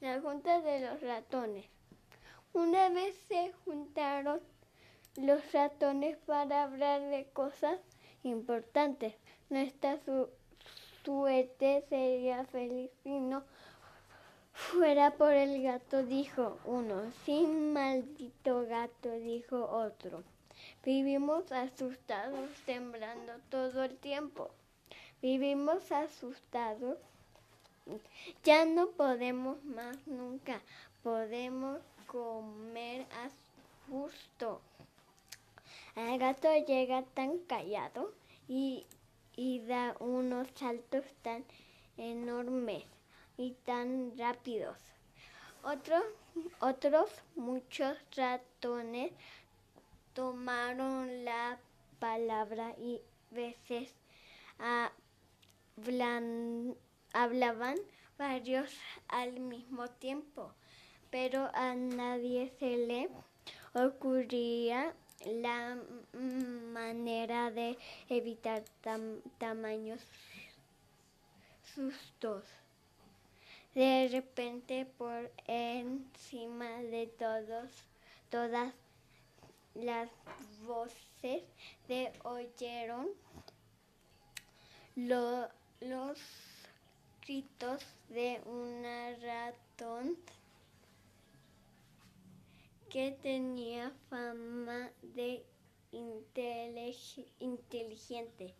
La junta de los ratones. Una vez se juntaron los ratones para hablar de cosas importantes. Nuestra suerte sería feliz si no fuera por el gato, dijo uno. Sin maldito gato, dijo otro. Vivimos asustados, temblando todo el tiempo. Vivimos asustados. Ya no podemos más nunca. Podemos comer a gusto. El gato llega tan callado y, da unos saltos tan enormes y tan rápidos. Otros, otros muchos ratones tomaron la palabra y veces hablaban varios al mismo tiempo, pero a nadie se le ocurría la manera de evitar tamaños sustos. De repente por encima de todos, todas las voces de oyeron los de un ratón que tenía fama de inteligente.